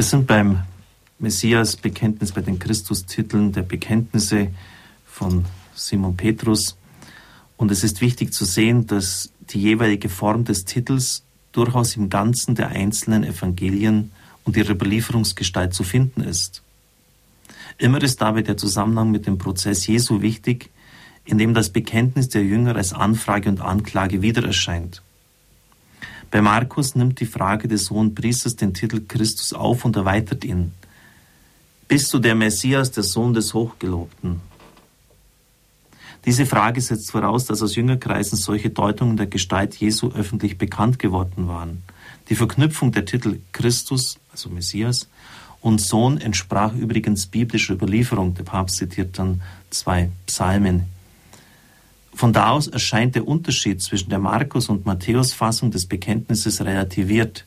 Wir sind beim Messias-Bekenntnis, bei den Christustiteln der Bekenntnisse von Simon Petrus. Und es ist wichtig zu sehen, dass die jeweilige Form des Titels durchaus im Ganzen der einzelnen Evangelien und ihrer Überlieferungsgestalt zu finden ist. Immer ist dabei der Zusammenhang mit dem Prozess Jesu wichtig, in dem das Bekenntnis der Jünger als Anfrage und Anklage wieder erscheint. Bei Markus nimmt die Frage des hohen Priesters den Titel Christus auf und erweitert ihn. Bist du der Messias, der Sohn des Hochgelobten? Diese Frage setzt voraus, dass aus Jüngerkreisen solche Deutungen der Gestalt Jesu öffentlich bekannt geworden waren. Die Verknüpfung der Titel Christus, also Messias, und Sohn entsprach übrigens biblischer Überlieferung. Der Papst zitiert dann zwei Psalmen. Von da aus erscheint der Unterschied zwischen der Markus- und Matthäus-Fassung des Bekenntnisses relativiert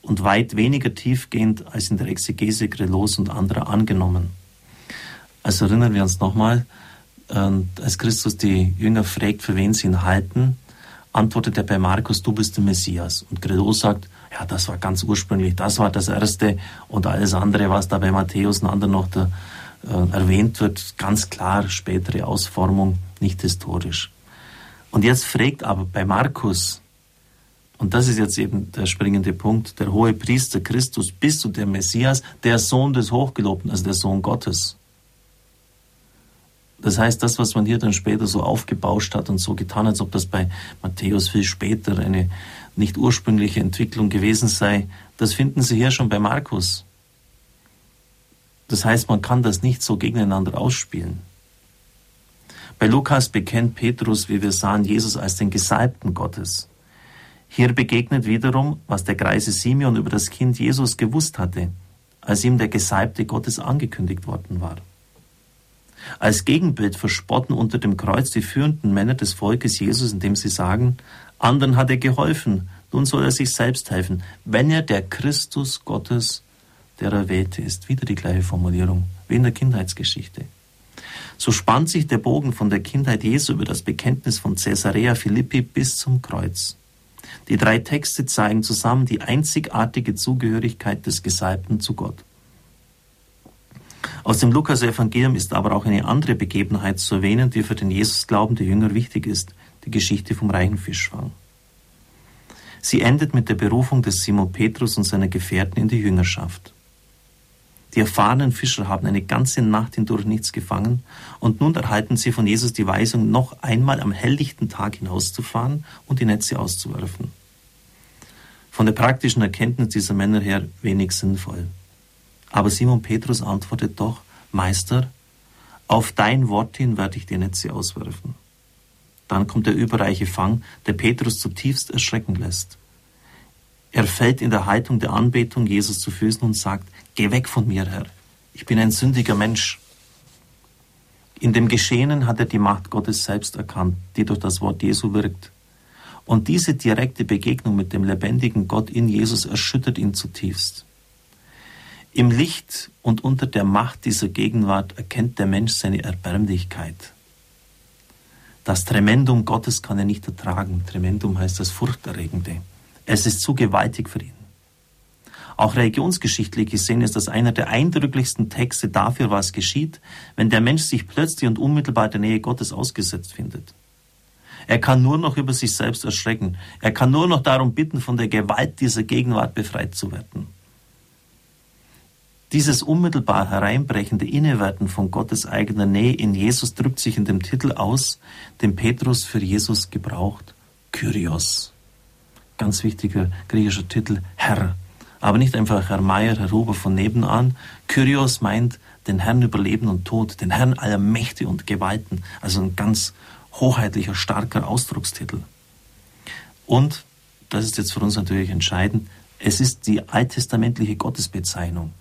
und weit weniger tiefgehend als in der Exegese Grelos und anderer angenommen. Also erinnern wir uns nochmal, als Christus die Jünger fragt, für wen sie ihn halten, antwortet er bei Markus, du bist der Messias. Und Gredos sagt, ja, das war ganz ursprünglich, das war das Erste und alles andere, was da bei Matthäus und anderen noch da, äh, erwähnt wird, ganz klar spätere Ausformung, nicht historisch. Und jetzt fragt aber bei Markus, und das ist jetzt eben der springende Punkt, der hohe Priester Christus, bist du der Messias, der Sohn des Hochgelobten, also der Sohn Gottes? Das heißt, das, was man hier dann später so aufgebauscht hat und so getan, als ob das bei Matthäus viel später eine nicht ursprüngliche Entwicklung gewesen sei, das finden Sie hier schon bei Markus. Das heißt, man kann das nicht so gegeneinander ausspielen. Bei Lukas bekennt Petrus, wie wir sahen, Jesus als den Gesalbten Gottes. Hier begegnet wiederum, was der greise Simeon über das Kind Jesus gewusst hatte, als ihm der Gesalbte Gottes angekündigt worden war. Als Gegenbild verspotten unter dem Kreuz die führenden Männer des Volkes Jesus, indem sie sagen, anderen hat er geholfen, nun soll er sich selbst helfen, wenn er der Christus Gottes, der Erwählte ist. Wieder die gleiche Formulierung, wie in der Kindheitsgeschichte. So spannt sich der Bogen von der Kindheit Jesu über das Bekenntnis von Caesarea Philippi bis zum Kreuz. Die drei Texte zeigen zusammen die einzigartige Zugehörigkeit des Gesalbten zu Gott. Aus dem Lukas-Evangelium ist aber auch eine andere Begebenheit zu erwähnen, die für den Jesusglauben der Jünger wichtig ist, die Geschichte vom reichen Fischfang. Sie endet mit der Berufung des Simon Petrus und seiner Gefährten in die Jüngerschaft. Die erfahrenen Fischer haben eine ganze Nacht hindurch nichts gefangen und nun erhalten sie von Jesus die Weisung, noch einmal am helllichten Tag hinauszufahren und die Netze auszuwerfen. Von der praktischen Erkenntnis dieser Männer her wenig sinnvoll. Aber Simon Petrus antwortet doch, Meister, auf dein Wort hin werde ich die Netze auswerfen. Dann kommt der überreiche Fang, der Petrus zutiefst erschrecken lässt. Er fällt in der Haltung der Anbetung Jesus zu Füßen und sagt, Geh weg von mir, Herr, ich bin ein sündiger Mensch. In dem Geschehenen hat er die Macht Gottes selbst erkannt, die durch das Wort Jesu wirkt. Und diese direkte Begegnung mit dem lebendigen Gott in Jesus erschüttert ihn zutiefst. Im Licht und unter der Macht dieser Gegenwart erkennt der Mensch seine Erbärmlichkeit. Das Tremendum Gottes kann er nicht ertragen. Tremendum heißt das Furchterregende. Es ist zu gewaltig für ihn. Auch religionsgeschichtlich gesehen ist das einer der eindrücklichsten Texte dafür, was geschieht, wenn der Mensch sich plötzlich und unmittelbar der Nähe Gottes ausgesetzt findet. Er kann nur noch über sich selbst erschrecken. Er kann nur noch darum bitten, von der Gewalt dieser Gegenwart befreit zu werden. Dieses unmittelbar hereinbrechende Innewerden von Gottes eigener Nähe in Jesus drückt sich in dem Titel aus, den Petrus für Jesus gebraucht, Kyrios. Ganz wichtiger griechischer Titel, Herr. Aber nicht einfach Herr Meier, Herr Huber von nebenan. Kyrios meint den Herrn über Leben und Tod, den Herrn aller Mächte und Gewalten. Also ein ganz hoheitlicher, starker Ausdruckstitel. Und, das ist jetzt für uns natürlich entscheidend, es ist die alttestamentliche Gottesbezeichnung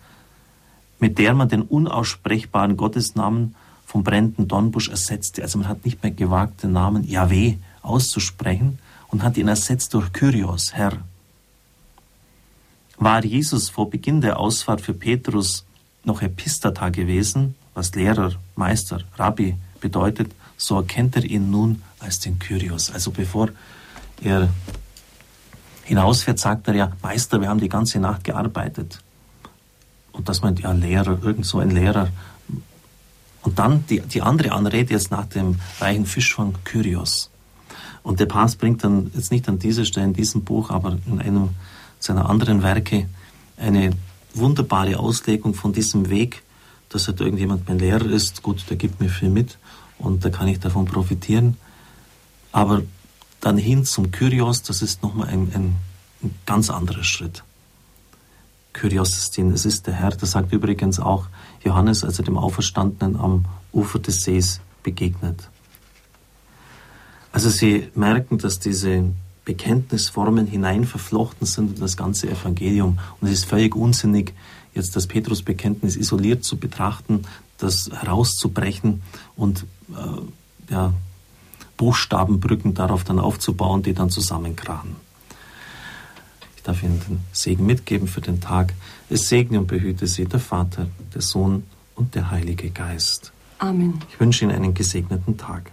mit der man den unaussprechbaren Gottesnamen vom brennenden Dornbusch ersetzte. Also man hat nicht mehr gewagt, den Namen Yahweh auszusprechen und hat ihn ersetzt durch Kyrios, Herr. War Jesus vor Beginn der Ausfahrt für Petrus noch Epistata gewesen, was Lehrer, Meister, Rabbi bedeutet, so erkennt er ihn nun als den Kyrios. Also bevor er hinausfährt, sagt er ja, Meister, wir haben die ganze Nacht gearbeitet. Und das meint ja Lehrer, irgend so ein Lehrer. Und dann die, die andere Anrede jetzt nach dem reichen Fischfang Kyrios. Und der Papst bringt dann jetzt nicht an dieser Stelle in diesem Buch, aber in einem seiner anderen Werke eine wunderbare Auslegung von diesem Weg, dass halt irgendjemand mein Lehrer ist. Gut, der gibt mir viel mit und da kann ich davon profitieren. Aber dann hin zum Kyrios, das ist nochmal ein, ein, ein ganz anderer Schritt. Kyrios ist den, es ist der Herr, das sagt übrigens auch Johannes, als er dem Auferstandenen am Ufer des Sees begegnet. Also Sie merken, dass diese Bekenntnisformen hinein verflochten sind in das ganze Evangelium. Und es ist völlig unsinnig, jetzt das Petrusbekenntnis isoliert zu betrachten, das herauszubrechen und äh, ja, Buchstabenbrücken darauf dann aufzubauen, die dann zusammenkrachen. Ich darf Ihnen den Segen mitgeben für den Tag. Es segne und behüte Sie der Vater, der Sohn und der Heilige Geist. Amen. Ich wünsche Ihnen einen gesegneten Tag.